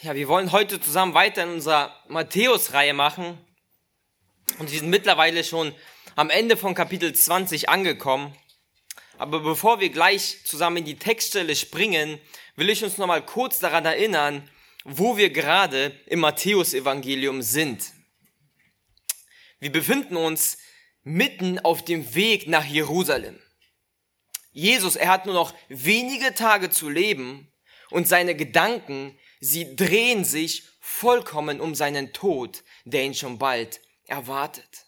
Ja, wir wollen heute zusammen weiter in unserer Matthäus-Reihe machen. Und wir sind mittlerweile schon am Ende von Kapitel 20 angekommen. Aber bevor wir gleich zusammen in die Textstelle springen, will ich uns nochmal kurz daran erinnern, wo wir gerade im Matthäus-Evangelium sind. Wir befinden uns mitten auf dem Weg nach Jerusalem. Jesus, er hat nur noch wenige Tage zu leben und seine Gedanken, sie drehen sich vollkommen um seinen Tod, der ihn schon bald erwartet.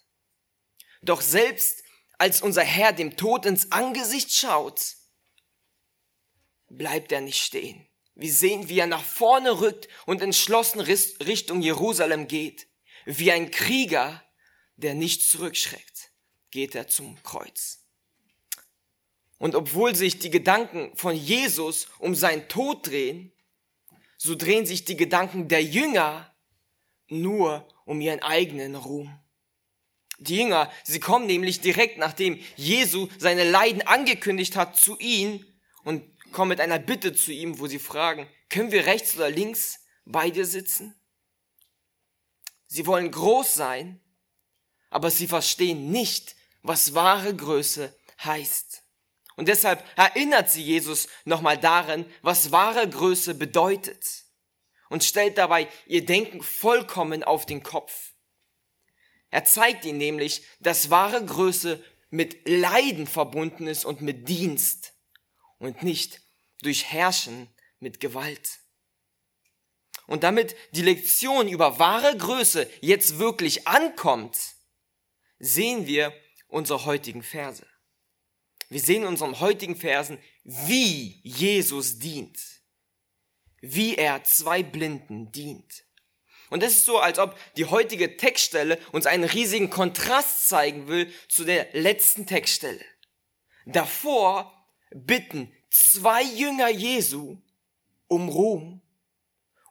Doch selbst als unser Herr dem Tod ins Angesicht schaut, bleibt er nicht stehen. Wir sehen, wie er nach vorne rückt und entschlossen Richtung Jerusalem geht. Wie ein Krieger, der nicht zurückschreckt, geht er zum Kreuz. Und obwohl sich die Gedanken von Jesus um seinen Tod drehen, so drehen sich die Gedanken der Jünger nur um ihren eigenen Ruhm. Die Jünger, sie kommen nämlich direkt nachdem Jesu seine Leiden angekündigt hat zu ihnen und kommen mit einer Bitte zu ihm, wo sie fragen, können wir rechts oder links bei dir sitzen? Sie wollen groß sein, aber sie verstehen nicht, was wahre Größe heißt. Und deshalb erinnert sie Jesus nochmal darin, was wahre Größe bedeutet und stellt dabei ihr Denken vollkommen auf den Kopf. Er zeigt ihnen nämlich, dass wahre Größe mit Leiden verbunden ist und mit Dienst und nicht durch Herrschen mit Gewalt. Und damit die Lektion über wahre Größe jetzt wirklich ankommt, sehen wir unsere heutigen Verse. Wir sehen in unseren heutigen Versen, wie Jesus dient. Wie er zwei Blinden dient. Und es ist so, als ob die heutige Textstelle uns einen riesigen Kontrast zeigen will zu der letzten Textstelle. Davor bitten zwei Jünger Jesu um Ruhm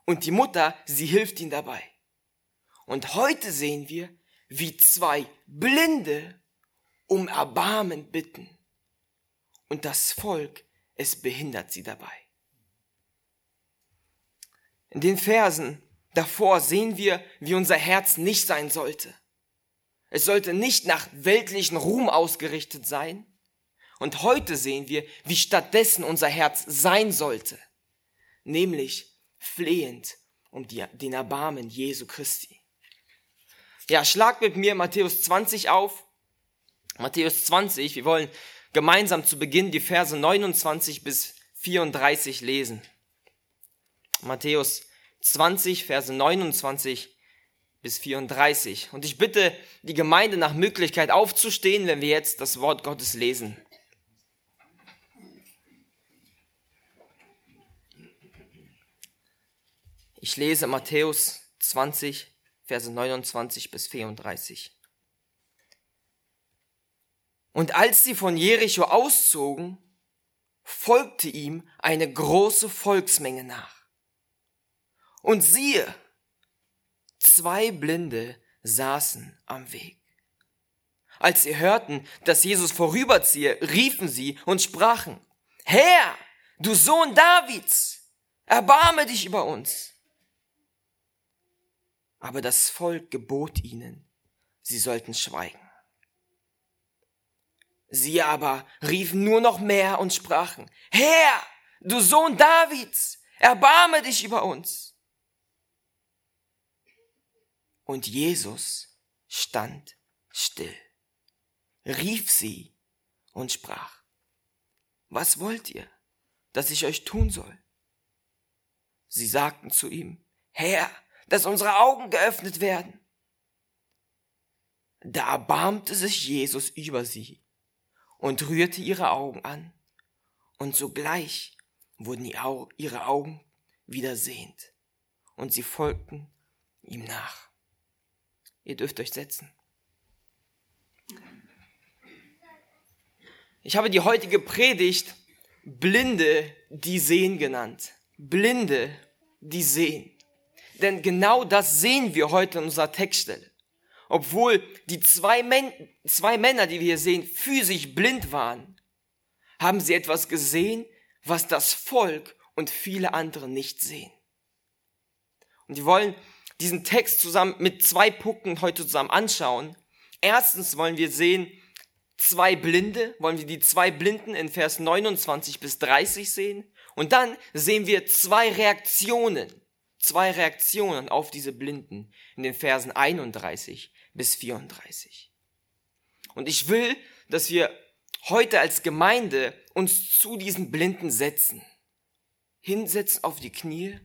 und die Mutter, sie hilft ihnen dabei. Und heute sehen wir, wie zwei Blinde um Erbarmen bitten und das Volk, es behindert sie dabei. In den Versen davor sehen wir, wie unser Herz nicht sein sollte. Es sollte nicht nach weltlichen Ruhm ausgerichtet sein. Und heute sehen wir, wie stattdessen unser Herz sein sollte, nämlich flehend um die, den Erbarmen Jesu Christi. Ja, schlag mit mir Matthäus 20 auf. Matthäus 20, wir wollen gemeinsam zu Beginn die Verse 29 bis 34 lesen. Matthäus 20, Verse 29 bis 34. Und ich bitte die Gemeinde nach Möglichkeit aufzustehen, wenn wir jetzt das Wort Gottes lesen. Ich lese Matthäus 20, Verse 29 bis 34. Und als sie von Jericho auszogen, folgte ihm eine große Volksmenge nach. Und siehe, zwei Blinde saßen am Weg. Als sie hörten, dass Jesus vorüberziehe, riefen sie und sprachen, Herr, du Sohn Davids, erbarme dich über uns. Aber das Volk gebot ihnen, sie sollten schweigen. Sie aber riefen nur noch mehr und sprachen, Herr, du Sohn Davids, erbarme dich über uns. Und Jesus stand still, rief sie und sprach, was wollt ihr, dass ich euch tun soll? Sie sagten zu ihm, Herr, dass unsere Augen geöffnet werden. Da erbarmte sich Jesus über sie und rührte ihre Augen an, und sogleich wurden ihre Augen wieder sehend, und sie folgten ihm nach. Ihr dürft euch setzen. Ich habe die heutige Predigt Blinde, die sehen genannt. Blinde, die sehen. Denn genau das sehen wir heute in unserer Textstelle obwohl die zwei, Män zwei Männer, die wir hier sehen, physisch blind waren, haben sie etwas gesehen, was das Volk und viele andere nicht sehen. Und wir wollen diesen Text zusammen mit zwei Punkten heute zusammen anschauen. Erstens wollen wir sehen, zwei Blinde, wollen wir die zwei Blinden in Vers 29 bis 30 sehen. Und dann sehen wir zwei Reaktionen, zwei Reaktionen auf diese Blinden in den Versen 31 bis 34. Und ich will, dass wir heute als Gemeinde uns zu diesen Blinden setzen, hinsetzen auf die Knie,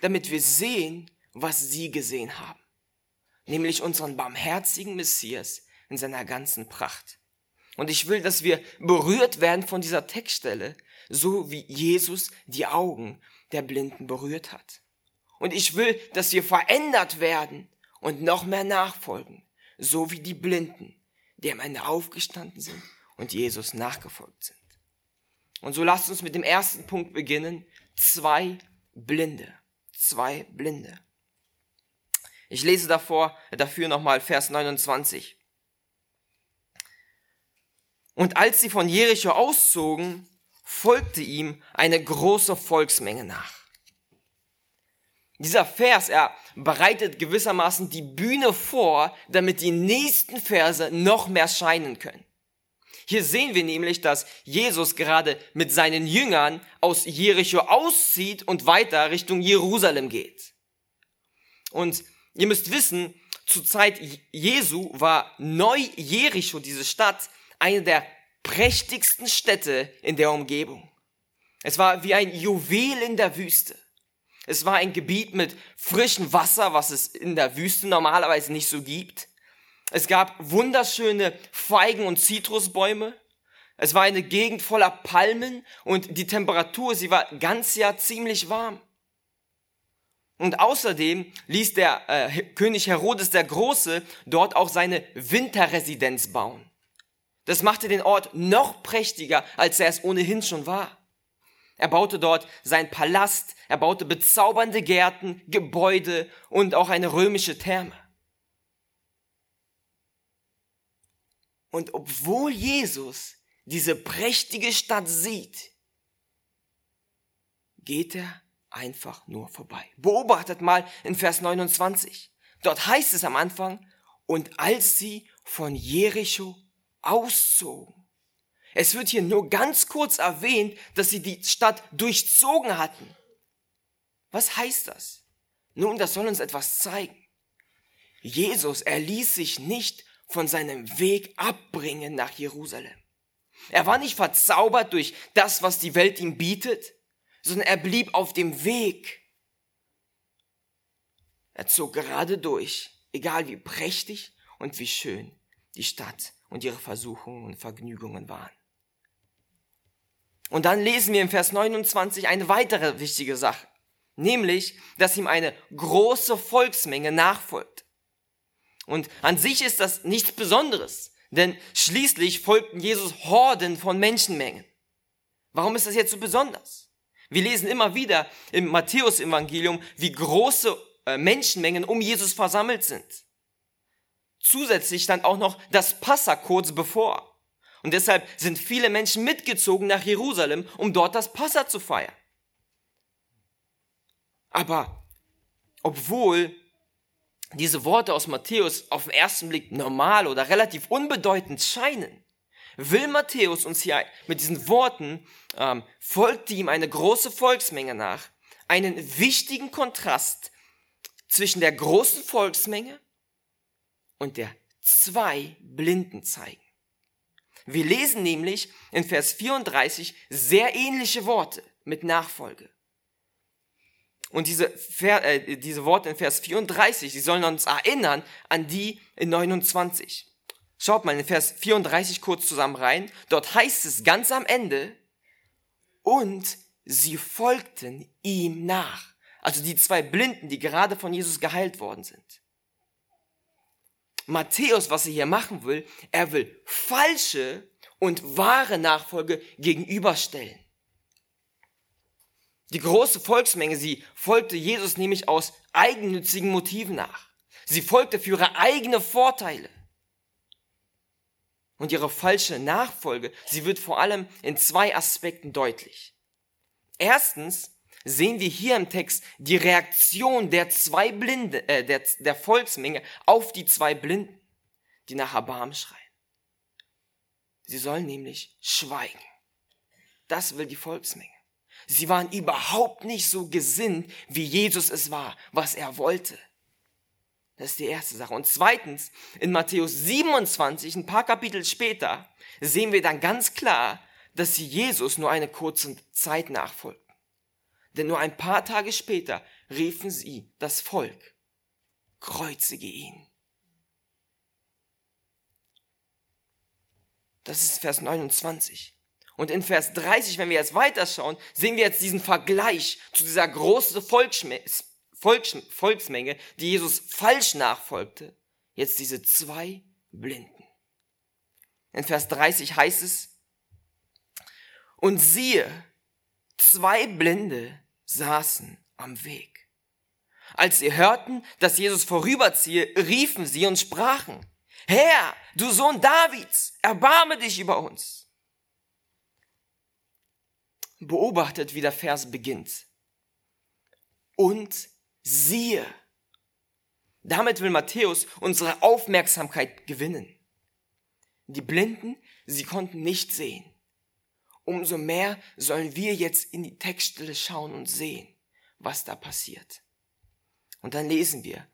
damit wir sehen, was sie gesehen haben, nämlich unseren barmherzigen Messias in seiner ganzen Pracht. Und ich will, dass wir berührt werden von dieser Textstelle, so wie Jesus die Augen der Blinden berührt hat. Und ich will, dass wir verändert werden und noch mehr nachfolgen, so wie die Blinden, die am Ende aufgestanden sind und Jesus nachgefolgt sind. Und so lasst uns mit dem ersten Punkt beginnen. Zwei Blinde. Zwei Blinde. Ich lese davor, dafür nochmal Vers 29. Und als sie von Jericho auszogen, folgte ihm eine große Volksmenge nach. Dieser Vers, er bereitet gewissermaßen die Bühne vor, damit die nächsten Verse noch mehr scheinen können. Hier sehen wir nämlich, dass Jesus gerade mit seinen Jüngern aus Jericho auszieht und weiter Richtung Jerusalem geht. Und ihr müsst wissen, zur Zeit Jesu war Neu-Jericho, diese Stadt, eine der prächtigsten Städte in der Umgebung. Es war wie ein Juwel in der Wüste. Es war ein Gebiet mit frischem Wasser, was es in der Wüste normalerweise nicht so gibt. Es gab wunderschöne Feigen- und Zitrusbäume. Es war eine Gegend voller Palmen und die Temperatur, sie war ganz Jahr ziemlich warm. Und außerdem ließ der äh, König Herodes der Große dort auch seine Winterresidenz bauen. Das machte den Ort noch prächtiger, als er es ohnehin schon war. Er baute dort sein Palast, er baute bezaubernde Gärten, Gebäude und auch eine römische Therme. Und obwohl Jesus diese prächtige Stadt sieht, geht er einfach nur vorbei. Beobachtet mal in Vers 29. Dort heißt es am Anfang, und als sie von Jericho auszogen. Es wird hier nur ganz kurz erwähnt, dass sie die Stadt durchzogen hatten. Was heißt das? Nun, das soll uns etwas zeigen. Jesus, er ließ sich nicht von seinem Weg abbringen nach Jerusalem. Er war nicht verzaubert durch das, was die Welt ihm bietet, sondern er blieb auf dem Weg. Er zog gerade durch, egal wie prächtig und wie schön die Stadt und ihre Versuchungen und Vergnügungen waren. Und dann lesen wir im Vers 29 eine weitere wichtige Sache, nämlich, dass ihm eine große Volksmenge nachfolgt. Und an sich ist das nichts Besonderes, denn schließlich folgten Jesus Horden von Menschenmengen. Warum ist das jetzt so besonders? Wir lesen immer wieder im Matthäus-Evangelium, wie große äh, Menschenmengen um Jesus versammelt sind. Zusätzlich stand auch noch das Passa kurz bevor. Und deshalb sind viele Menschen mitgezogen nach Jerusalem, um dort das Passa zu feiern. Aber obwohl diese Worte aus Matthäus auf den ersten Blick normal oder relativ unbedeutend scheinen, will Matthäus uns hier mit diesen Worten, ähm, folgte ihm eine große Volksmenge nach, einen wichtigen Kontrast zwischen der großen Volksmenge und der zwei Blinden zeigen. Wir lesen nämlich in Vers 34 sehr ähnliche Worte mit Nachfolge. Und diese, äh, diese Worte in Vers 34, die sollen uns erinnern an die in 29. Schaut mal in Vers 34 kurz zusammen rein. Dort heißt es ganz am Ende, und sie folgten ihm nach. Also die zwei Blinden, die gerade von Jesus geheilt worden sind. Matthäus, was er hier machen will, er will falsche und wahre Nachfolge gegenüberstellen. Die große Volksmenge, sie folgte Jesus nämlich aus eigennützigen Motiven nach. Sie folgte für ihre eigenen Vorteile. Und ihre falsche Nachfolge, sie wird vor allem in zwei Aspekten deutlich. Erstens sehen wir hier im Text die Reaktion der zwei Blinde, äh, der, der Volksmenge auf die zwei Blinden, die nach Erbarmen schreien. Sie sollen nämlich schweigen. Das will die Volksmenge. Sie waren überhaupt nicht so gesinnt, wie Jesus es war, was er wollte. Das ist die erste Sache. Und zweitens, in Matthäus 27, ein paar Kapitel später, sehen wir dann ganz klar, dass sie Jesus nur eine kurze Zeit nachfolgten. Denn nur ein paar Tage später riefen sie das Volk, kreuzige ihn. Das ist Vers 29. Und in Vers 30, wenn wir jetzt weiterschauen, sehen wir jetzt diesen Vergleich zu dieser großen Volksmenge, die Jesus falsch nachfolgte. Jetzt diese zwei Blinden. In Vers 30 heißt es, und siehe, zwei Blinde saßen am Weg. Als sie hörten, dass Jesus vorüberziehe, riefen sie und sprachen, Herr, du Sohn Davids, erbarme dich über uns. Beobachtet, wie der Vers beginnt. Und siehe. Damit will Matthäus unsere Aufmerksamkeit gewinnen. Die Blinden, sie konnten nicht sehen umso mehr sollen wir jetzt in die Textstelle schauen und sehen, was da passiert. Und dann lesen wir,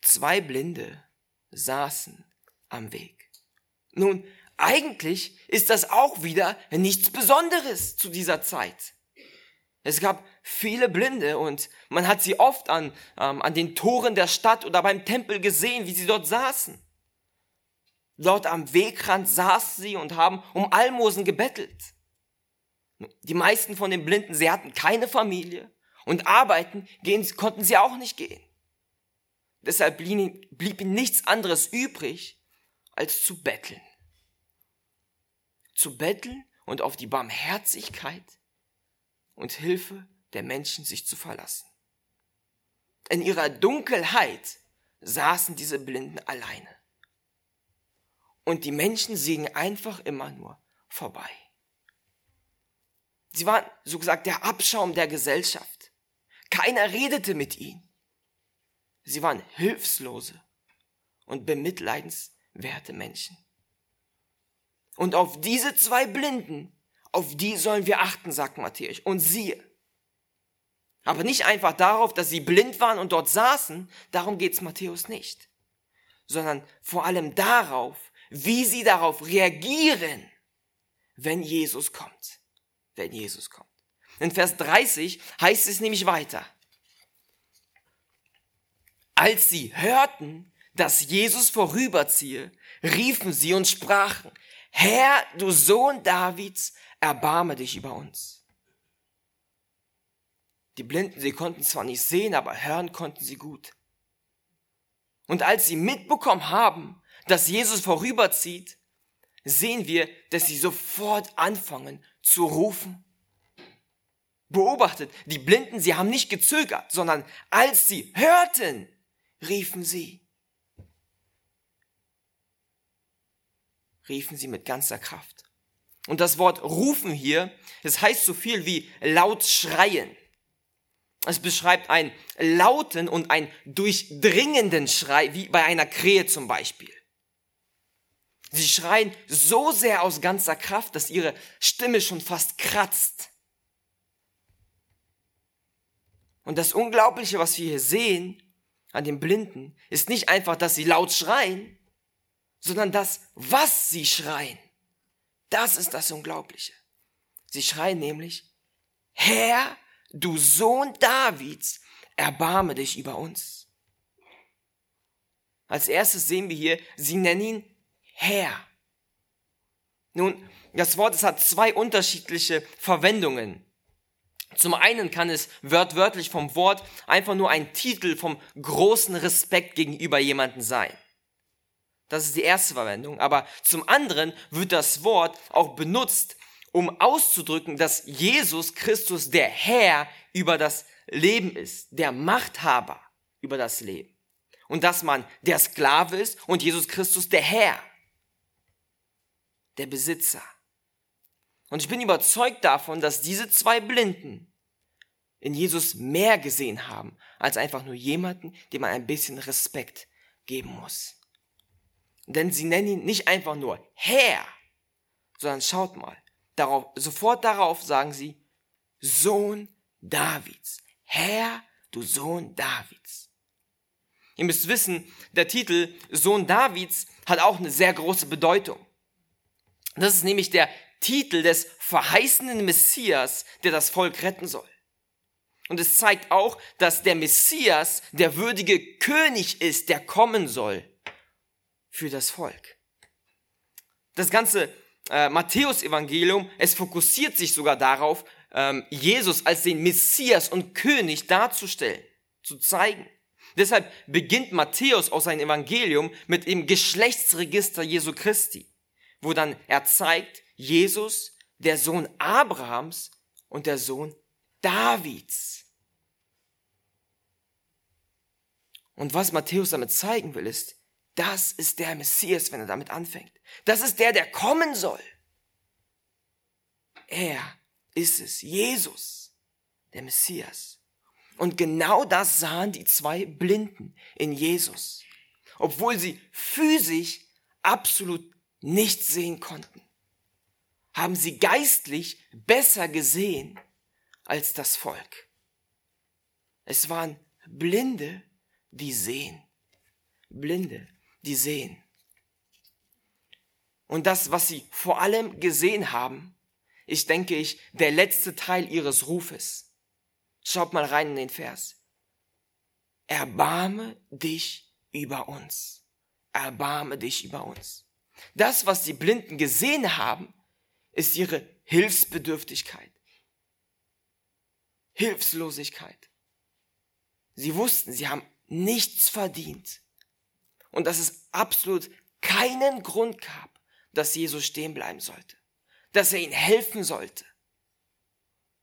zwei Blinde saßen am Weg. Nun, eigentlich ist das auch wieder nichts Besonderes zu dieser Zeit. Es gab viele Blinde und man hat sie oft an, ähm, an den Toren der Stadt oder beim Tempel gesehen, wie sie dort saßen. Dort am Wegrand saßen sie und haben um Almosen gebettelt. Die meisten von den Blinden, sie hatten keine Familie und arbeiten gehen, konnten sie auch nicht gehen. Deshalb blieb ihnen nichts anderes übrig, als zu betteln. Zu betteln und auf die Barmherzigkeit und Hilfe der Menschen sich zu verlassen. In ihrer Dunkelheit saßen diese Blinden alleine. Und die Menschen singen einfach immer nur vorbei. Sie waren, so gesagt, der Abschaum der Gesellschaft. Keiner redete mit ihnen. Sie waren hilflose und bemitleidenswerte Menschen. Und auf diese zwei Blinden, auf die sollen wir achten, sagt Matthäus. Und siehe. Aber nicht einfach darauf, dass sie blind waren und dort saßen, darum geht's Matthäus nicht, sondern vor allem darauf, wie sie darauf reagieren, wenn Jesus kommt. Wenn Jesus kommt. In Vers 30 heißt es nämlich weiter. Als sie hörten, dass Jesus vorüberziehe, riefen sie und sprachen, Herr, du Sohn Davids, erbarme dich über uns. Die Blinden, sie konnten zwar nicht sehen, aber hören konnten sie gut. Und als sie mitbekommen haben, dass Jesus vorüberzieht, sehen wir, dass sie sofort anfangen zu rufen. Beobachtet, die Blinden, sie haben nicht gezögert, sondern als sie hörten, riefen sie. Riefen sie mit ganzer Kraft. Und das Wort rufen hier, das heißt so viel wie laut schreien. Es beschreibt einen lauten und einen durchdringenden Schrei, wie bei einer Krähe zum Beispiel. Sie schreien so sehr aus ganzer Kraft, dass ihre Stimme schon fast kratzt. Und das Unglaubliche, was wir hier sehen an den Blinden, ist nicht einfach, dass sie laut schreien, sondern das, was sie schreien. Das ist das Unglaubliche. Sie schreien nämlich, Herr, du Sohn Davids, erbarme dich über uns. Als erstes sehen wir hier, sie nennen ihn Herr. Nun, das Wort, es hat zwei unterschiedliche Verwendungen. Zum einen kann es wörtwörtlich vom Wort einfach nur ein Titel vom großen Respekt gegenüber jemanden sein. Das ist die erste Verwendung. Aber zum anderen wird das Wort auch benutzt, um auszudrücken, dass Jesus Christus der Herr über das Leben ist, der Machthaber über das Leben. Und dass man der Sklave ist und Jesus Christus der Herr der Besitzer. Und ich bin überzeugt davon, dass diese zwei Blinden in Jesus mehr gesehen haben, als einfach nur jemanden, dem man ein bisschen Respekt geben muss. Denn sie nennen ihn nicht einfach nur Herr, sondern schaut mal, darauf, sofort darauf sagen sie, Sohn Davids. Herr, du Sohn Davids. Ihr müsst wissen, der Titel Sohn Davids hat auch eine sehr große Bedeutung. Das ist nämlich der Titel des verheißenen Messias, der das Volk retten soll. Und es zeigt auch, dass der Messias der würdige König ist, der kommen soll für das Volk. Das ganze äh, Matthäus-Evangelium, es fokussiert sich sogar darauf, ähm, Jesus als den Messias und König darzustellen, zu zeigen. Deshalb beginnt Matthäus aus seinem Evangelium mit dem Geschlechtsregister Jesu Christi, wo dann er zeigt, Jesus, der Sohn Abrahams und der Sohn Davids. Und was Matthäus damit zeigen will, ist, das ist der Messias, wenn er damit anfängt. Das ist der, der kommen soll. Er ist es, Jesus, der Messias. Und genau das sahen die zwei Blinden in Jesus, obwohl sie physisch absolut nichts sehen konnten. Haben sie geistlich besser gesehen als das Volk. Es waren Blinde, die sehen. Blinde, die sehen. Und das, was sie vor allem gesehen haben, ist, denke ich, der letzte Teil ihres Rufes. Schaut mal rein in den Vers. Erbarme dich über uns. Erbarme dich über uns. Das, was die Blinden gesehen haben, ist ihre Hilfsbedürftigkeit. Hilflosigkeit. Sie wussten, sie haben nichts verdient. Und dass es absolut keinen Grund gab, dass Jesus stehen bleiben sollte. Dass er ihnen helfen sollte.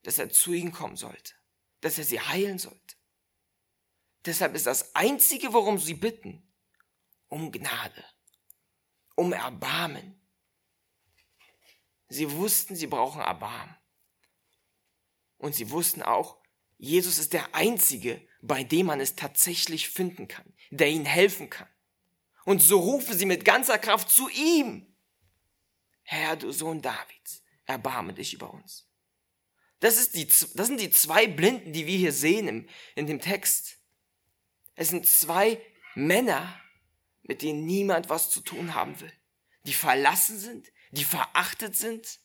Dass er zu ihnen kommen sollte. Dass er sie heilen sollte. Deshalb ist das Einzige, worum sie bitten, um Gnade, um Erbarmen. Sie wussten, sie brauchen Erbarmen. Und sie wussten auch, Jesus ist der Einzige, bei dem man es tatsächlich finden kann, der ihnen helfen kann. Und so rufen sie mit ganzer Kraft zu ihm. Herr, du Sohn Davids, erbarme dich über uns. Das, ist die, das sind die zwei Blinden, die wir hier sehen im, in dem Text. Es sind zwei Männer, mit denen niemand was zu tun haben will, die verlassen sind, die verachtet sind,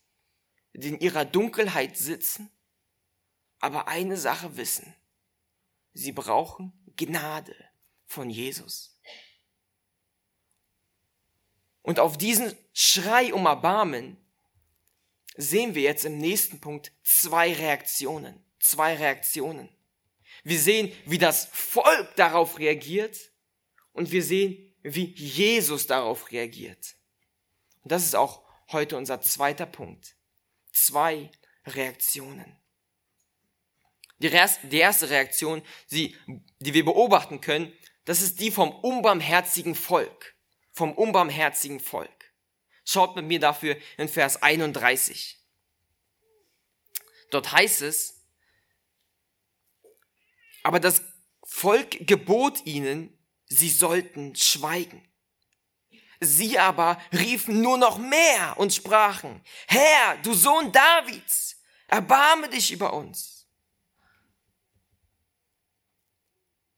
die in ihrer Dunkelheit sitzen aber eine Sache wissen. Sie brauchen Gnade von Jesus. Und auf diesen Schrei um Erbarmen sehen wir jetzt im nächsten Punkt zwei Reaktionen. Zwei Reaktionen. Wir sehen, wie das Volk darauf reagiert und wir sehen, wie Jesus darauf reagiert. Und das ist auch heute unser zweiter Punkt. Zwei Reaktionen. Die erste Reaktion, die, wir beobachten können, das ist die vom unbarmherzigen Volk. Vom unbarmherzigen Volk. Schaut mit mir dafür in Vers 31. Dort heißt es, aber das Volk gebot ihnen, sie sollten schweigen. Sie aber riefen nur noch mehr und sprachen, Herr, du Sohn Davids, erbarme dich über uns.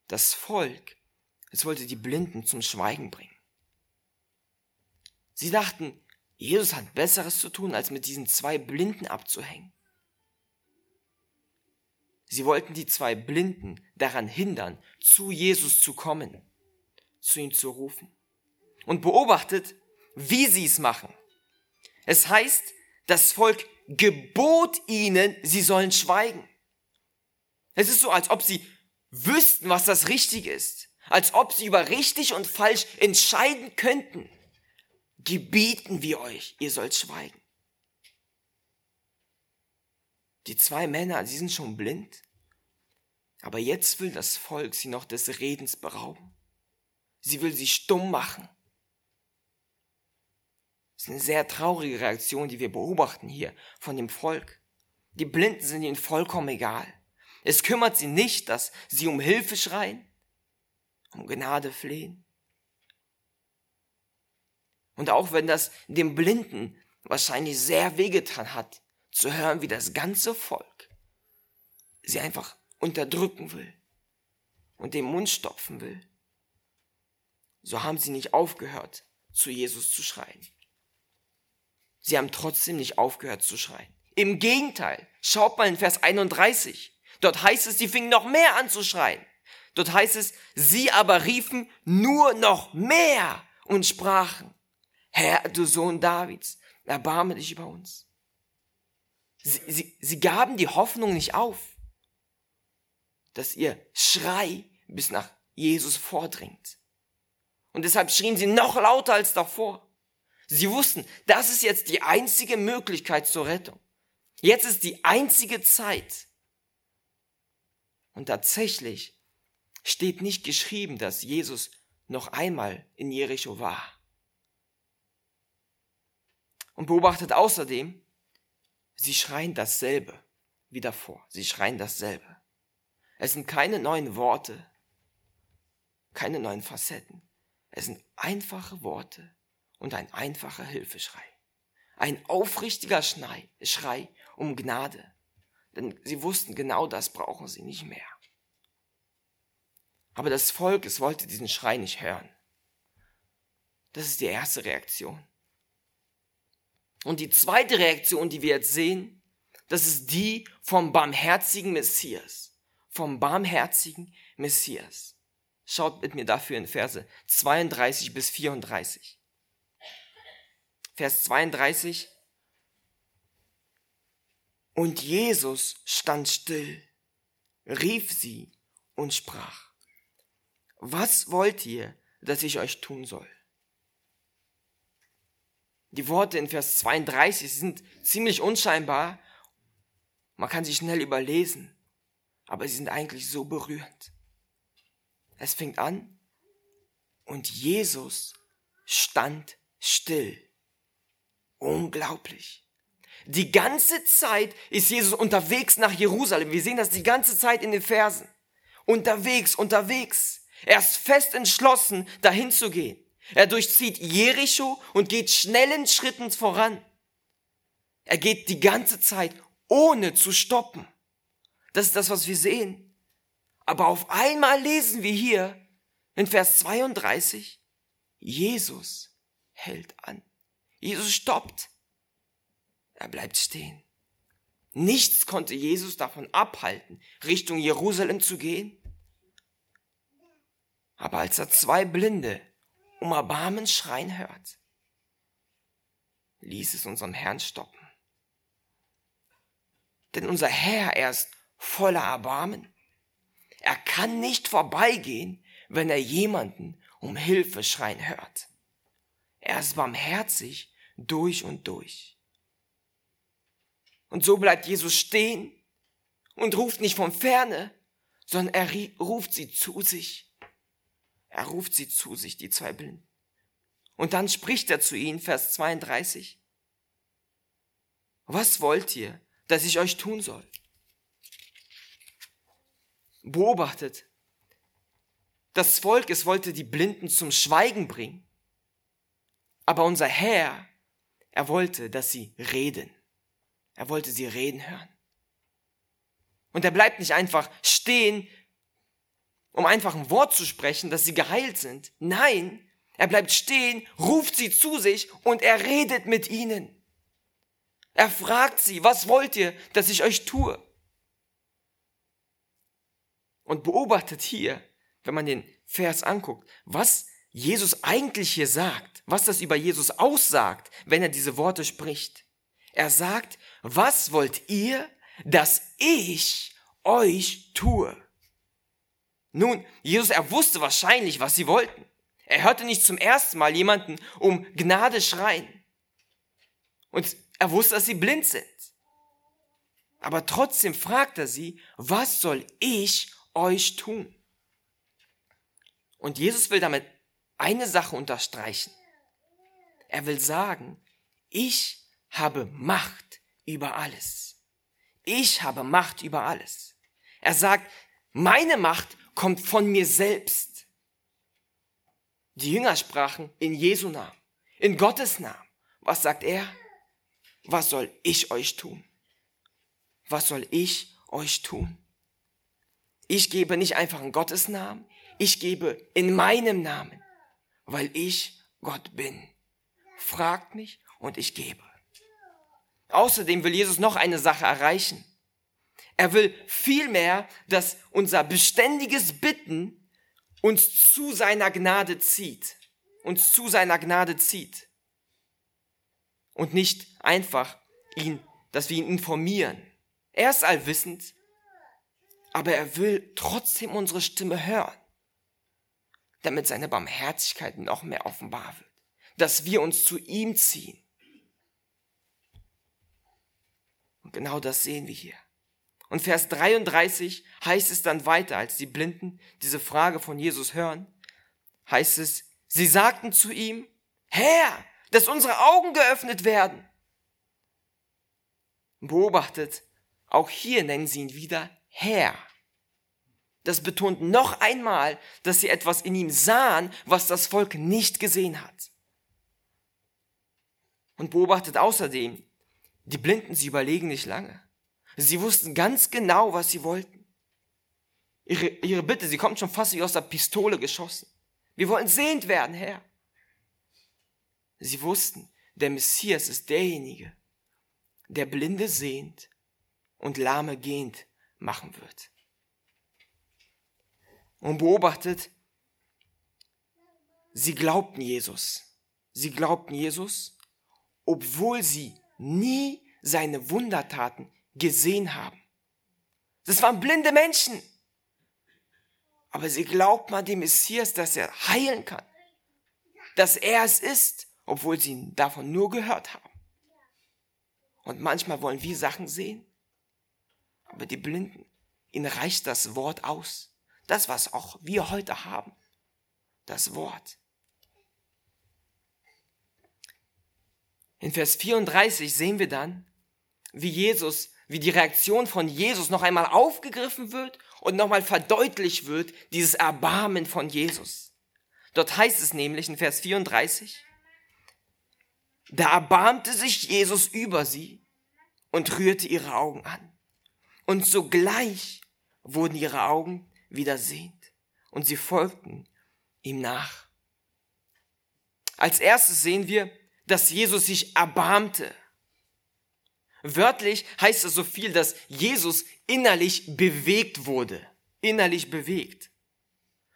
Das Volk, es wollte die Blinden zum Schweigen bringen. Sie dachten, Jesus hat Besseres zu tun, als mit diesen zwei Blinden abzuhängen. Sie wollten die zwei Blinden daran hindern, zu Jesus zu kommen, zu ihm zu rufen. Und beobachtet, wie sie es machen. Es heißt, das Volk gebot ihnen, sie sollen schweigen. Es ist so, als ob sie wüssten, was das richtig ist, als ob sie über richtig und falsch entscheiden könnten, gebieten wir euch, ihr sollt schweigen. Die zwei Männer, sie sind schon blind, aber jetzt will das Volk sie noch des Redens berauben. Sie will sie stumm machen. Das ist eine sehr traurige Reaktion, die wir beobachten hier von dem Volk. Die Blinden sind ihnen vollkommen egal. Es kümmert sie nicht, dass sie um Hilfe schreien, um Gnade flehen. Und auch wenn das dem Blinden wahrscheinlich sehr wehgetan hat, zu hören, wie das ganze Volk sie einfach unterdrücken will und den Mund stopfen will, so haben sie nicht aufgehört, zu Jesus zu schreien. Sie haben trotzdem nicht aufgehört zu schreien. Im Gegenteil, schaut mal in Vers 31. Dort heißt es, sie fingen noch mehr an zu schreien. Dort heißt es, sie aber riefen nur noch mehr und sprachen, Herr, du Sohn Davids, erbarme dich über uns. Sie, sie, sie gaben die Hoffnung nicht auf, dass ihr Schrei bis nach Jesus vordringt. Und deshalb schrien sie noch lauter als davor. Sie wussten, das ist jetzt die einzige Möglichkeit zur Rettung. Jetzt ist die einzige Zeit. Und tatsächlich steht nicht geschrieben, dass Jesus noch einmal in Jericho war. Und beobachtet außerdem, sie schreien dasselbe wie davor. Sie schreien dasselbe. Es sind keine neuen Worte, keine neuen Facetten. Es sind einfache Worte und ein einfacher Hilfeschrei. Ein aufrichtiger Schrei, Schrei um Gnade. Denn sie wussten, genau das brauchen sie nicht mehr. Aber das Volk, es wollte diesen Schrei nicht hören. Das ist die erste Reaktion. Und die zweite Reaktion, die wir jetzt sehen, das ist die vom barmherzigen Messias. Vom barmherzigen Messias. Schaut mit mir dafür in Verse 32 bis 34. Vers 32. Und Jesus stand still, rief sie und sprach, was wollt ihr, dass ich euch tun soll? Die Worte in Vers 32 sind ziemlich unscheinbar. Man kann sie schnell überlesen, aber sie sind eigentlich so berührend. Es fängt an und Jesus stand still. Unglaublich. Die ganze Zeit ist Jesus unterwegs nach Jerusalem. Wir sehen das die ganze Zeit in den Versen. Unterwegs, unterwegs. Er ist fest entschlossen, dahin zu gehen. Er durchzieht Jericho und geht schnellen Schritten voran. Er geht die ganze Zeit ohne zu stoppen. Das ist das, was wir sehen. Aber auf einmal lesen wir hier in Vers 32, Jesus hält an. Jesus stoppt. Er bleibt stehen. Nichts konnte Jesus davon abhalten, Richtung Jerusalem zu gehen. Aber als er zwei Blinde um Erbarmen schreien hört, ließ es unseren Herrn stoppen. Denn unser Herr, er ist voller Erbarmen. Er kann nicht vorbeigehen, wenn er jemanden um Hilfe schreien hört. Er ist barmherzig durch und durch. Und so bleibt Jesus stehen und ruft nicht von ferne, sondern er ruft sie zu sich. Er ruft sie zu sich, die zwei Blinden. Und dann spricht er zu ihnen, Vers 32. Was wollt ihr, dass ich euch tun soll? Beobachtet. Das Volk, es wollte die Blinden zum Schweigen bringen. Aber unser Herr, er wollte, dass sie reden. Er wollte sie reden hören. Und er bleibt nicht einfach stehen, um einfach ein Wort zu sprechen, dass sie geheilt sind. Nein, er bleibt stehen, ruft sie zu sich und er redet mit ihnen. Er fragt sie, was wollt ihr, dass ich euch tue? Und beobachtet hier, wenn man den Vers anguckt, was Jesus eigentlich hier sagt, was das über Jesus aussagt, wenn er diese Worte spricht. Er sagt, was wollt ihr, dass ich euch tue? Nun, Jesus, er wusste wahrscheinlich, was sie wollten. Er hörte nicht zum ersten Mal jemanden um Gnade schreien. Und er wusste, dass sie blind sind. Aber trotzdem fragt er sie, was soll ich euch tun. Und Jesus will damit eine Sache unterstreichen. Er will sagen, ich habe Macht über alles. Ich habe Macht über alles. Er sagt, meine Macht kommt von mir selbst. Die Jünger sprachen in Jesu Namen, in Gottes Namen. Was sagt er? Was soll ich euch tun? Was soll ich euch tun? Ich gebe nicht einfach in Gottes Namen, ich gebe in meinem Namen, weil ich Gott bin. Fragt mich und ich gebe. Außerdem will Jesus noch eine Sache erreichen. Er will vielmehr, dass unser beständiges Bitten uns zu seiner Gnade zieht. Uns zu seiner Gnade zieht. Und nicht einfach ihn, dass wir ihn informieren. Er ist allwissend, aber er will trotzdem unsere Stimme hören, damit seine Barmherzigkeit noch mehr offenbar wird, dass wir uns zu ihm ziehen. Und genau das sehen wir hier. Und Vers 33 heißt es dann weiter, als die Blinden diese Frage von Jesus hören, heißt es, sie sagten zu ihm, Herr, dass unsere Augen geöffnet werden. Beobachtet, auch hier nennen sie ihn wieder Herr. Das betont noch einmal, dass sie etwas in ihm sahen, was das Volk nicht gesehen hat. Und beobachtet außerdem, die Blinden, sie überlegen nicht lange. Sie wussten ganz genau, was sie wollten. Ihre, ihre Bitte, sie kommt schon fast wie aus der Pistole geschossen. Wir wollen sehend werden, Herr. Sie wussten, der Messias ist derjenige, der Blinde sehend und Lahme gehend machen wird. Und beobachtet, sie glaubten Jesus. Sie glaubten Jesus, obwohl sie nie seine Wundertaten gesehen haben. Das waren blinde Menschen. Aber sie glaubten an den Messias, dass er heilen kann. Dass er es ist, obwohl sie davon nur gehört haben. Und manchmal wollen wir Sachen sehen, aber die Blinden, ihnen reicht das Wort aus. Das, was auch wir heute haben. Das Wort. In Vers 34 sehen wir dann, wie Jesus wie die Reaktion von Jesus noch einmal aufgegriffen wird und nochmal verdeutlicht wird, dieses Erbarmen von Jesus. Dort heißt es nämlich in Vers 34, da erbarmte sich Jesus über sie und rührte ihre Augen an. Und sogleich wurden ihre Augen wieder sehend und sie folgten ihm nach. Als erstes sehen wir, dass Jesus sich erbarmte. Wörtlich heißt es so viel, dass Jesus innerlich bewegt wurde. Innerlich bewegt.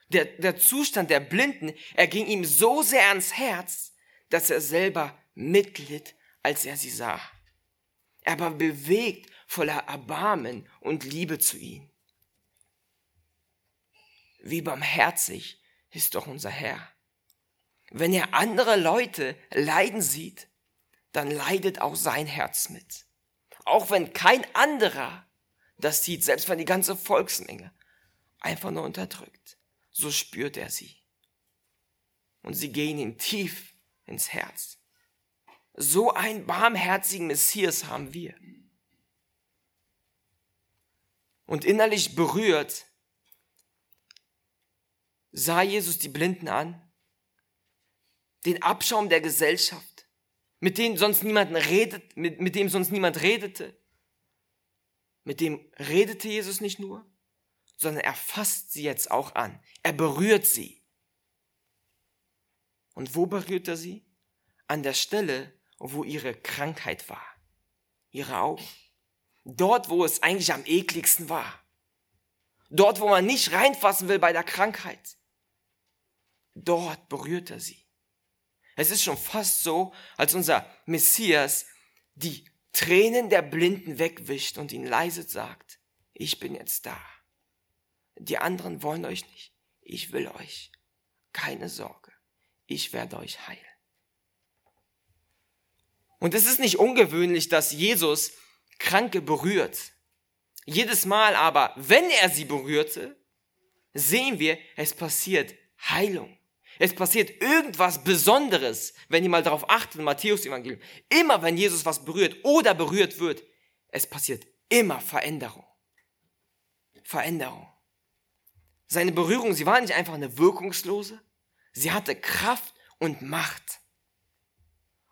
Der, der Zustand der Blinden, er ging ihm so sehr ans Herz, dass er selber mitlitt, als er sie sah. Er war bewegt voller Erbarmen und Liebe zu ihm. Wie barmherzig ist doch unser Herr. Wenn er andere Leute leiden sieht, dann leidet auch sein Herz mit. Auch wenn kein anderer das sieht, selbst wenn die ganze Volksmenge einfach nur unterdrückt, so spürt er sie. Und sie gehen ihm tief ins Herz. So einen barmherzigen Messias haben wir. Und innerlich berührt sah Jesus die Blinden an, den Abschaum der Gesellschaft, mit dem sonst niemand redet, mit, mit dem sonst niemand redete. Mit dem redete Jesus nicht nur, sondern er fasst sie jetzt auch an. Er berührt sie. Und wo berührt er sie? An der Stelle, wo ihre Krankheit war. Ihre Augen. Dort, wo es eigentlich am ekligsten war. Dort, wo man nicht reinfassen will bei der Krankheit. Dort berührt er sie. Es ist schon fast so, als unser Messias die Tränen der Blinden wegwischt und ihnen leise sagt, ich bin jetzt da. Die anderen wollen euch nicht. Ich will euch. Keine Sorge. Ich werde euch heilen. Und es ist nicht ungewöhnlich, dass Jesus Kranke berührt. Jedes Mal aber, wenn er sie berührte, sehen wir, es passiert Heilung. Es passiert irgendwas Besonderes, wenn ihr mal darauf achtet, im Matthäus-Evangelium. Immer wenn Jesus was berührt oder berührt wird, es passiert immer Veränderung. Veränderung. Seine Berührung, sie war nicht einfach eine wirkungslose, sie hatte Kraft und Macht.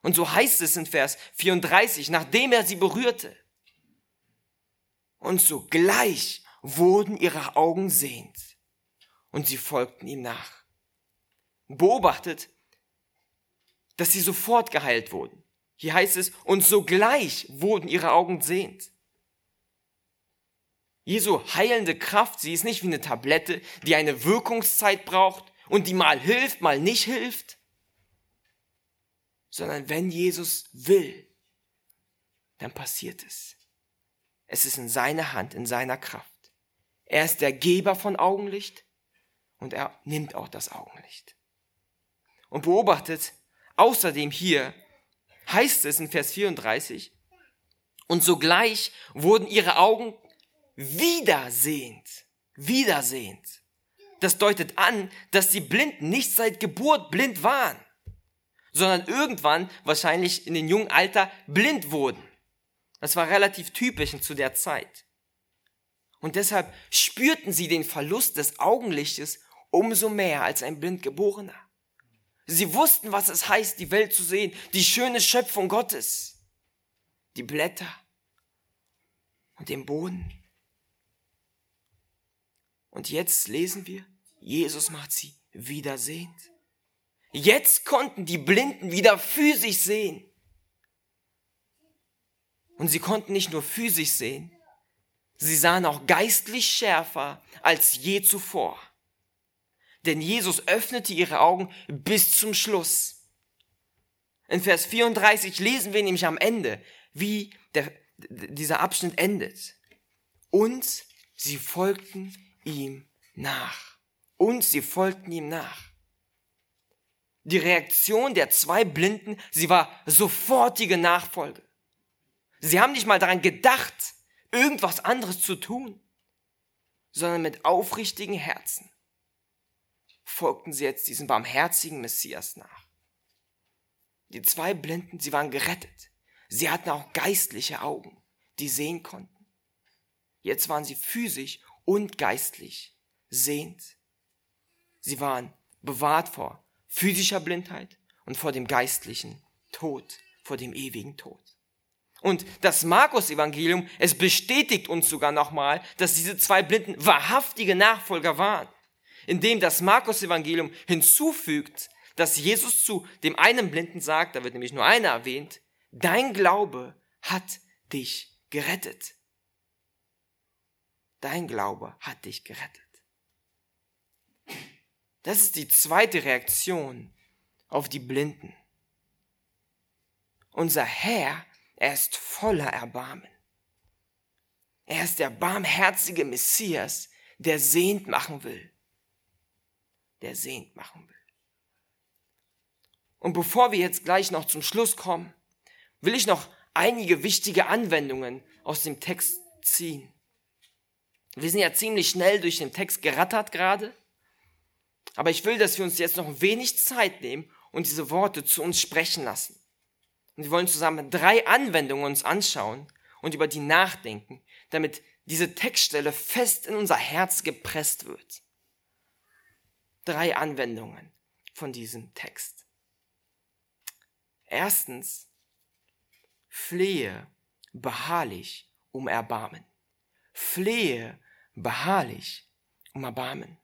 Und so heißt es in Vers 34, nachdem er sie berührte. Und sogleich wurden ihre Augen sehend und sie folgten ihm nach. Beobachtet, dass sie sofort geheilt wurden. Hier heißt es, und sogleich wurden ihre Augen sehend. Jesu heilende Kraft, sie ist nicht wie eine Tablette, die eine Wirkungszeit braucht und die mal hilft, mal nicht hilft, sondern wenn Jesus will, dann passiert es. Es ist in seiner Hand, in seiner Kraft. Er ist der Geber von Augenlicht und er nimmt auch das Augenlicht. Und beobachtet, außerdem hier heißt es in Vers 34, und sogleich wurden ihre Augen wiedersehend, wiedersehend. Das deutet an, dass die Blinden nicht seit Geburt blind waren, sondern irgendwann, wahrscheinlich in den jungen Alter, blind wurden. Das war relativ typisch zu der Zeit. Und deshalb spürten sie den Verlust des Augenlichtes umso mehr als ein Blindgeborener. Sie wussten, was es heißt, die Welt zu sehen, die schöne Schöpfung Gottes, die Blätter und den Boden. Und jetzt lesen wir, Jesus macht sie wieder sehend. Jetzt konnten die Blinden wieder physisch sehen. Und sie konnten nicht nur physisch sehen, sie sahen auch geistlich schärfer als je zuvor. Denn Jesus öffnete ihre Augen bis zum Schluss. In Vers 34 lesen wir nämlich am Ende, wie der, dieser Abschnitt endet. Und sie folgten ihm nach. Und sie folgten ihm nach. Die Reaktion der zwei Blinden, sie war sofortige Nachfolge. Sie haben nicht mal daran gedacht, irgendwas anderes zu tun, sondern mit aufrichtigen Herzen folgten sie jetzt diesem barmherzigen Messias nach. Die zwei Blinden, sie waren gerettet. Sie hatten auch geistliche Augen, die sehen konnten. Jetzt waren sie physisch und geistlich sehend. Sie waren bewahrt vor physischer Blindheit und vor dem geistlichen Tod, vor dem ewigen Tod. Und das Markus-Evangelium, es bestätigt uns sogar nochmal, dass diese zwei Blinden wahrhaftige Nachfolger waren indem das Markus-Evangelium hinzufügt, dass Jesus zu dem einen Blinden sagt, da wird nämlich nur einer erwähnt, dein Glaube hat dich gerettet. Dein Glaube hat dich gerettet. Das ist die zweite Reaktion auf die Blinden. Unser Herr, er ist voller Erbarmen. Er ist der barmherzige Messias, der sehend machen will der sehend machen will. Und bevor wir jetzt gleich noch zum Schluss kommen, will ich noch einige wichtige Anwendungen aus dem Text ziehen. Wir sind ja ziemlich schnell durch den Text gerattert gerade, aber ich will, dass wir uns jetzt noch ein wenig Zeit nehmen und diese Worte zu uns sprechen lassen. Und wir wollen zusammen drei Anwendungen uns anschauen und über die nachdenken, damit diese Textstelle fest in unser Herz gepresst wird drei Anwendungen von diesem Text. Erstens, flehe beharrlich um Erbarmen. Flehe beharrlich um Erbarmen.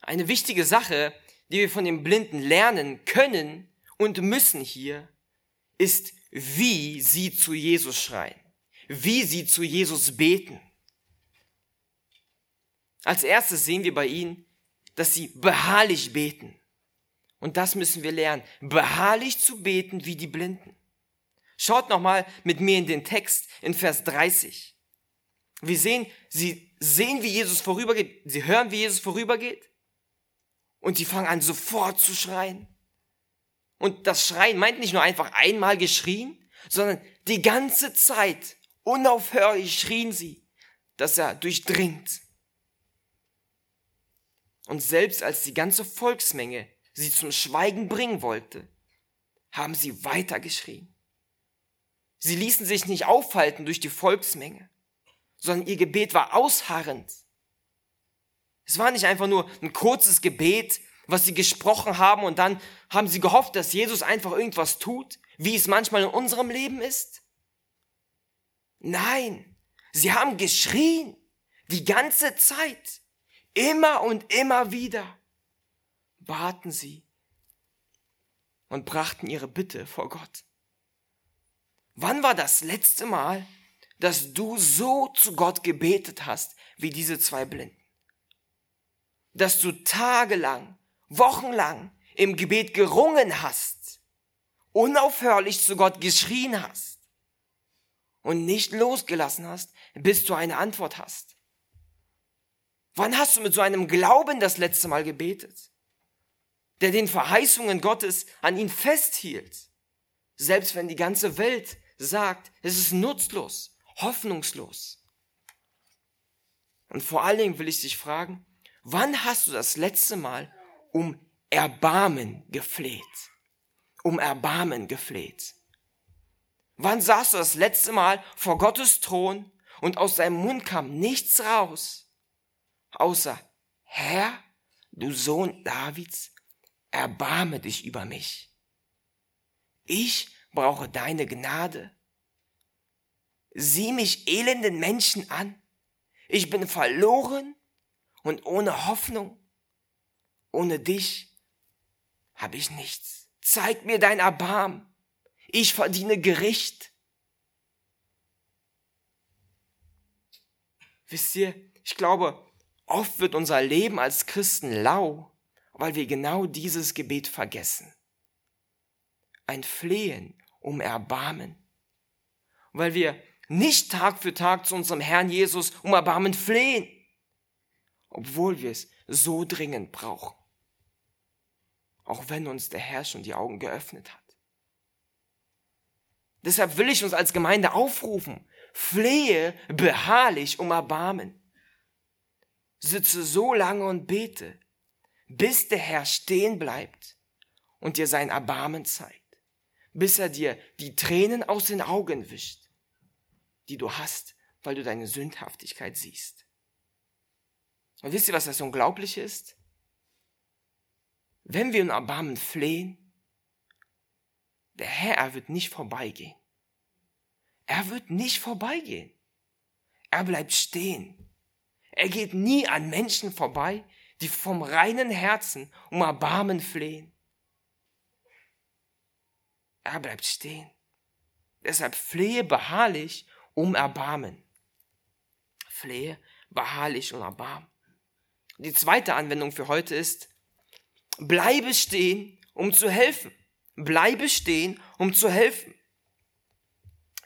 Eine wichtige Sache, die wir von den Blinden lernen können und müssen hier, ist, wie sie zu Jesus schreien, wie sie zu Jesus beten. Als erstes sehen wir bei ihnen, dass sie beharrlich beten. Und das müssen wir lernen, beharrlich zu beten wie die Blinden. Schaut nochmal mit mir in den Text in Vers 30. Wir sehen, sie sehen, wie Jesus vorübergeht, sie hören, wie Jesus vorübergeht und sie fangen an sofort zu schreien. Und das Schreien meint nicht nur einfach einmal geschrien, sondern die ganze Zeit unaufhörlich schrien sie, dass er durchdringt. Und selbst als die ganze Volksmenge sie zum Schweigen bringen wollte, haben sie weiter geschrien. Sie ließen sich nicht aufhalten durch die Volksmenge, sondern ihr Gebet war ausharrend. Es war nicht einfach nur ein kurzes Gebet, was sie gesprochen haben und dann haben sie gehofft, dass Jesus einfach irgendwas tut, wie es manchmal in unserem Leben ist. Nein, sie haben geschrien die ganze Zeit, immer und immer wieder baten sie und brachten ihre Bitte vor Gott. Wann war das letzte Mal, dass du so zu Gott gebetet hast wie diese zwei Blinden? Dass du tagelang, wochenlang im Gebet gerungen hast, unaufhörlich zu Gott geschrien hast und nicht losgelassen hast, bis du eine Antwort hast. Wann hast du mit so einem Glauben das letzte Mal gebetet, der den Verheißungen Gottes an ihn festhielt, selbst wenn die ganze Welt sagt, es ist nutzlos, hoffnungslos. Und vor allen Dingen will ich dich fragen, wann hast du das letzte Mal um Erbarmen gefleht? Um Erbarmen gefleht. Wann saßt du das letzte Mal vor Gottes Thron und aus deinem Mund kam nichts raus, außer Herr, du Sohn Davids, erbarme dich über mich. Ich brauche deine Gnade. Sieh mich elenden Menschen an. Ich bin verloren und ohne Hoffnung. Ohne dich habe ich nichts. Zeig mir dein Erbarm. Ich verdiene Gericht. Wisst ihr, ich glaube, oft wird unser Leben als Christen lau, weil wir genau dieses Gebet vergessen. Ein Flehen um Erbarmen. Weil wir nicht Tag für Tag zu unserem Herrn Jesus um Erbarmen flehen, obwohl wir es so dringend brauchen. Auch wenn uns der Herr schon die Augen geöffnet hat. Deshalb will ich uns als Gemeinde aufrufen, flehe beharrlich um Erbarmen. Sitze so lange und bete, bis der Herr stehen bleibt und dir sein Erbarmen zeigt bis er dir die Tränen aus den Augen wischt, die du hast, weil du deine Sündhaftigkeit siehst. Und wisst ihr, was das Unglaubliche ist? Wenn wir in Erbarmen flehen, der Herr, er wird nicht vorbeigehen. Er wird nicht vorbeigehen. Er bleibt stehen. Er geht nie an Menschen vorbei, die vom reinen Herzen um Erbarmen flehen. Er bleibt stehen. Deshalb flehe beharrlich um Erbarmen. Flehe beharrlich um Erbarmen. Die zweite Anwendung für heute ist, bleibe stehen, um zu helfen. Bleibe stehen, um zu helfen.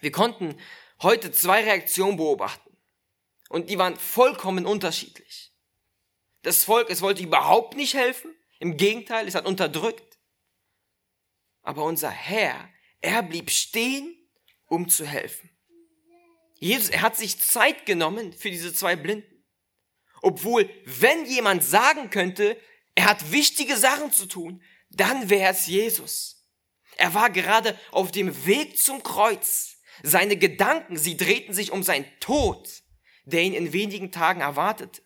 Wir konnten heute zwei Reaktionen beobachten. Und die waren vollkommen unterschiedlich. Das Volk, es wollte überhaupt nicht helfen. Im Gegenteil, es hat unterdrückt. Aber unser Herr, er blieb stehen, um zu helfen. Jesus, er hat sich Zeit genommen für diese zwei Blinden. Obwohl, wenn jemand sagen könnte, er hat wichtige Sachen zu tun, dann wäre es Jesus. Er war gerade auf dem Weg zum Kreuz. Seine Gedanken, sie drehten sich um seinen Tod, der ihn in wenigen Tagen erwartete.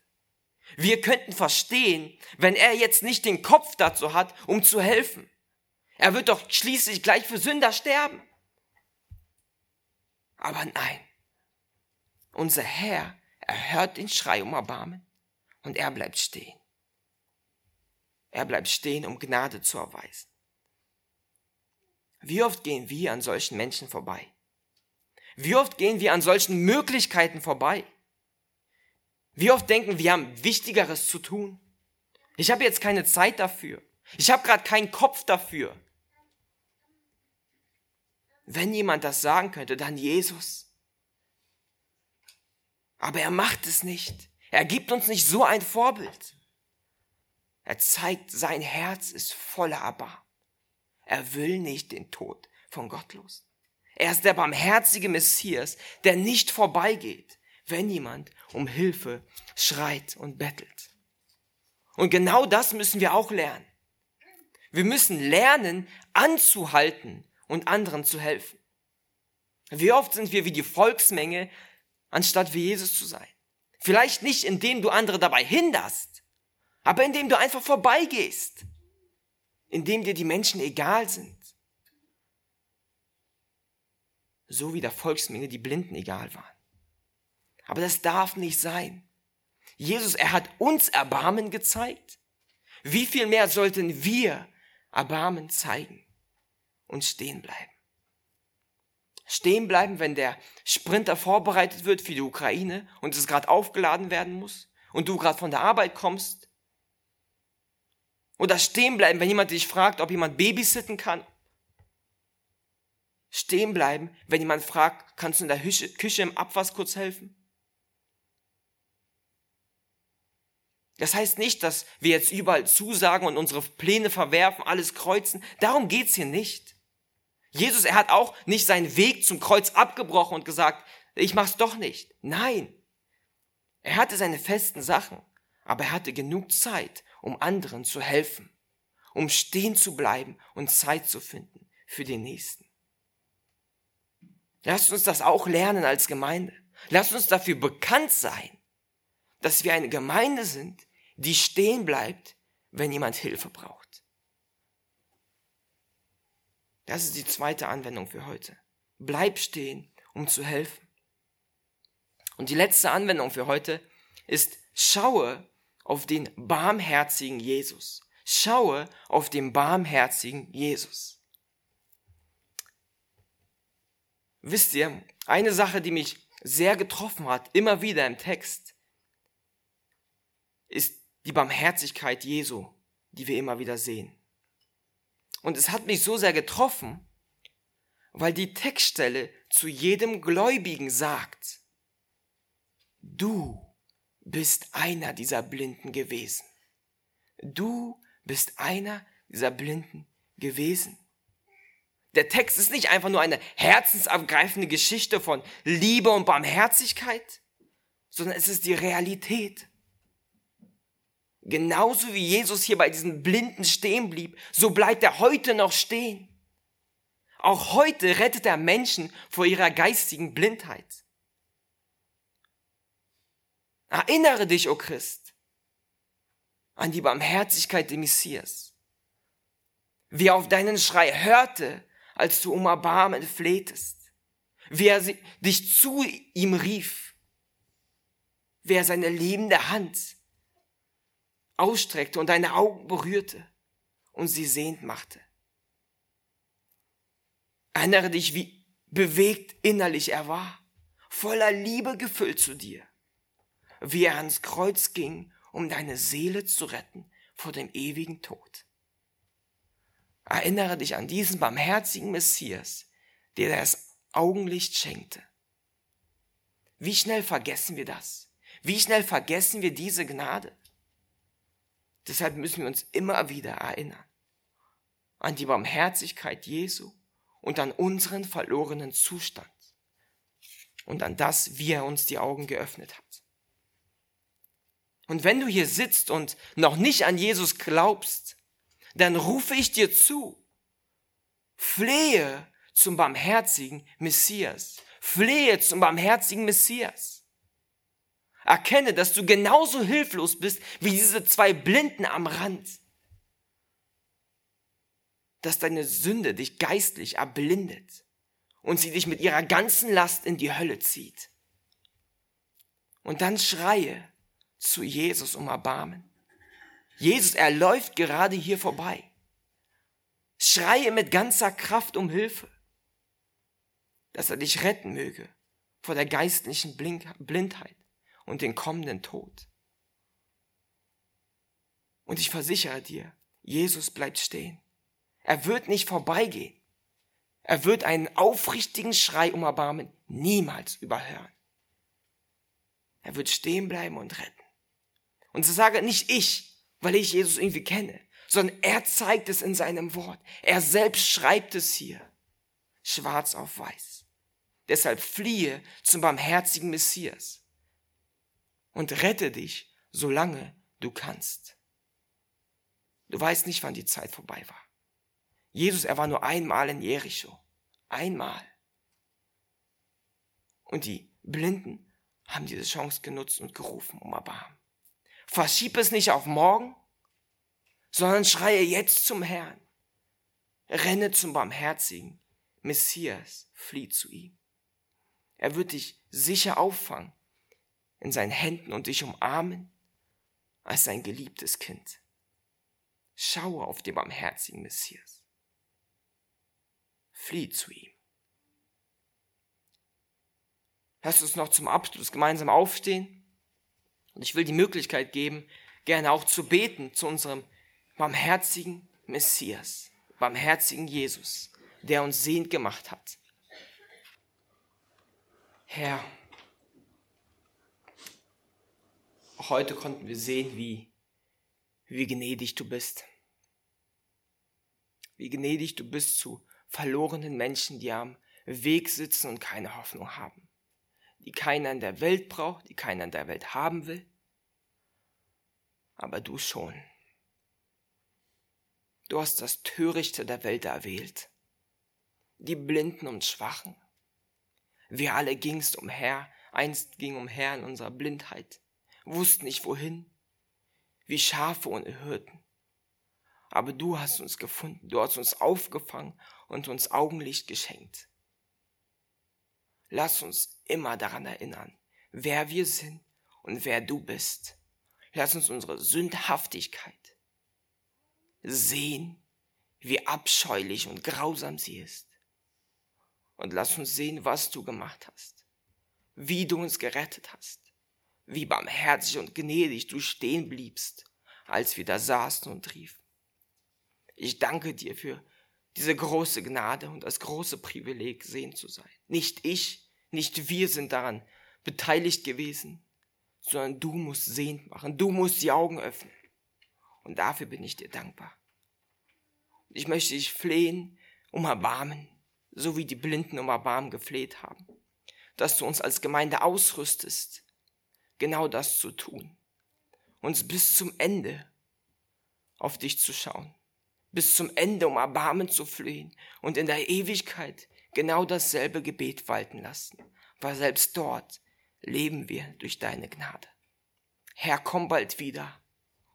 Wir könnten verstehen, wenn er jetzt nicht den Kopf dazu hat, um zu helfen. Er wird doch schließlich gleich für Sünder sterben. Aber nein, unser Herr erhört den Schrei um Erbarmen und er bleibt stehen. Er bleibt stehen, um Gnade zu erweisen. Wie oft gehen wir an solchen Menschen vorbei? Wie oft gehen wir an solchen Möglichkeiten vorbei? Wie oft denken wir haben Wichtigeres zu tun? Ich habe jetzt keine Zeit dafür. Ich habe gerade keinen Kopf dafür. Wenn jemand das sagen könnte, dann Jesus. Aber er macht es nicht. Er gibt uns nicht so ein Vorbild. Er zeigt, sein Herz ist voller Erbarmen. Er will nicht den Tod von Gottlos. Er ist der barmherzige Messias, der nicht vorbeigeht, wenn jemand um Hilfe schreit und bettelt. Und genau das müssen wir auch lernen. Wir müssen lernen, anzuhalten und anderen zu helfen. Wie oft sind wir wie die Volksmenge anstatt wie Jesus zu sein. Vielleicht nicht, indem du andere dabei hinderst, aber indem du einfach vorbeigehst, indem dir die Menschen egal sind. So wie der Volksmenge die Blinden egal waren. Aber das darf nicht sein. Jesus, er hat uns Erbarmen gezeigt. Wie viel mehr sollten wir Erbarmen zeigen und stehen bleiben? Stehen bleiben, wenn der Sprinter vorbereitet wird für die Ukraine und es gerade aufgeladen werden muss und du gerade von der Arbeit kommst. Oder stehen bleiben, wenn jemand dich fragt, ob jemand babysitten kann. Stehen bleiben, wenn jemand fragt, kannst du in der Küche im Abwasch kurz helfen? Das heißt nicht, dass wir jetzt überall zusagen und unsere Pläne verwerfen, alles kreuzen. Darum geht's hier nicht. Jesus, er hat auch nicht seinen Weg zum Kreuz abgebrochen und gesagt, ich mach's doch nicht. Nein. Er hatte seine festen Sachen, aber er hatte genug Zeit, um anderen zu helfen, um stehen zu bleiben und Zeit zu finden für den Nächsten. Lasst uns das auch lernen als Gemeinde. Lasst uns dafür bekannt sein, dass wir eine Gemeinde sind, die stehen bleibt, wenn jemand Hilfe braucht. Das ist die zweite Anwendung für heute. Bleib stehen, um zu helfen. Und die letzte Anwendung für heute ist, schaue auf den barmherzigen Jesus. Schaue auf den barmherzigen Jesus. Wisst ihr, eine Sache, die mich sehr getroffen hat, immer wieder im Text, ist die Barmherzigkeit Jesu, die wir immer wieder sehen. Und es hat mich so sehr getroffen, weil die Textstelle zu jedem Gläubigen sagt, du bist einer dieser Blinden gewesen. Du bist einer dieser Blinden gewesen. Der Text ist nicht einfach nur eine herzensabgreifende Geschichte von Liebe und Barmherzigkeit, sondern es ist die Realität. Genauso wie Jesus hier bei diesen Blinden stehen blieb, so bleibt er heute noch stehen. Auch heute rettet er Menschen vor ihrer geistigen Blindheit. Erinnere dich, o oh Christ, an die Barmherzigkeit des Messias, wie er auf deinen Schrei hörte, als du um Erbarmen flehtest, wie er dich zu ihm rief, wie er seine liebende Hand ausstreckte und deine Augen berührte und sie sehend machte. Erinnere dich, wie bewegt innerlich er war, voller Liebe gefüllt zu dir, wie er ans Kreuz ging, um deine Seele zu retten vor dem ewigen Tod. Erinnere dich an diesen barmherzigen Messias, der das Augenlicht schenkte. Wie schnell vergessen wir das? Wie schnell vergessen wir diese Gnade? Deshalb müssen wir uns immer wieder erinnern an die Barmherzigkeit Jesu und an unseren verlorenen Zustand und an das, wie er uns die Augen geöffnet hat. Und wenn du hier sitzt und noch nicht an Jesus glaubst, dann rufe ich dir zu, flehe zum barmherzigen Messias, flehe zum barmherzigen Messias. Erkenne, dass du genauso hilflos bist wie diese zwei Blinden am Rand. Dass deine Sünde dich geistlich erblindet und sie dich mit ihrer ganzen Last in die Hölle zieht. Und dann schreie zu Jesus um Erbarmen. Jesus, er läuft gerade hier vorbei. Schreie mit ganzer Kraft um Hilfe, dass er dich retten möge vor der geistlichen Blindheit und den kommenden Tod. Und ich versichere dir, Jesus bleibt stehen. Er wird nicht vorbeigehen. Er wird einen aufrichtigen Schrei um Erbarmen niemals überhören. Er wird stehen bleiben und retten. Und so sage nicht ich, weil ich Jesus irgendwie kenne, sondern er zeigt es in seinem Wort. Er selbst schreibt es hier, schwarz auf weiß. Deshalb fliehe zum barmherzigen Messias und rette dich, solange du kannst. Du weißt nicht, wann die Zeit vorbei war. Jesus, er war nur einmal in Jericho. Einmal. Und die Blinden haben diese Chance genutzt und gerufen um Erbarmen. Verschieb es nicht auf morgen, sondern schreie jetzt zum Herrn. Renne zum barmherzigen Messias, flieh zu ihm. Er wird dich sicher auffangen in seinen Händen und dich umarmen als sein geliebtes Kind. Schaue auf den barmherzigen Messias. Flieh zu ihm. Lass uns noch zum Abschluss gemeinsam aufstehen. Und ich will die Möglichkeit geben, gerne auch zu beten zu unserem barmherzigen Messias, barmherzigen Jesus, der uns sehend gemacht hat. Herr, heute konnten wir sehen, wie, wie gnädig du bist. Wie gnädig du bist zu verlorenen Menschen, die am Weg sitzen und keine Hoffnung haben die keiner in der Welt braucht, die keiner in der Welt haben will. Aber du schon. Du hast das Törichte der Welt erwählt, die Blinden und Schwachen. Wir alle gingst umher, einst ging umher in unserer Blindheit, wussten nicht wohin, wie Schafe ohne Hirten. Aber du hast uns gefunden, du hast uns aufgefangen und uns Augenlicht geschenkt. Lass uns immer daran erinnern, wer wir sind und wer du bist. Lass uns unsere Sündhaftigkeit sehen, wie abscheulich und grausam sie ist. Und lass uns sehen, was du gemacht hast, wie du uns gerettet hast, wie barmherzig und gnädig du stehen bliebst, als wir da saßen und riefen. Ich danke dir für diese große Gnade und das große Privileg, sehen zu sein. Nicht ich, nicht wir sind daran beteiligt gewesen, sondern du musst sehend machen, du musst die Augen öffnen. Und dafür bin ich dir dankbar. Ich möchte dich flehen um Erbarmen, so wie die Blinden um Erbarmen gefleht haben, dass du uns als Gemeinde ausrüstest, genau das zu tun, uns bis zum Ende auf dich zu schauen. Bis zum Ende um Erbarmen zu flehen und in der Ewigkeit genau dasselbe Gebet walten lassen, weil selbst dort leben wir durch deine Gnade. Herr, komm bald wieder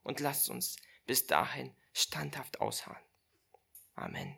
und lass uns bis dahin standhaft ausharren. Amen.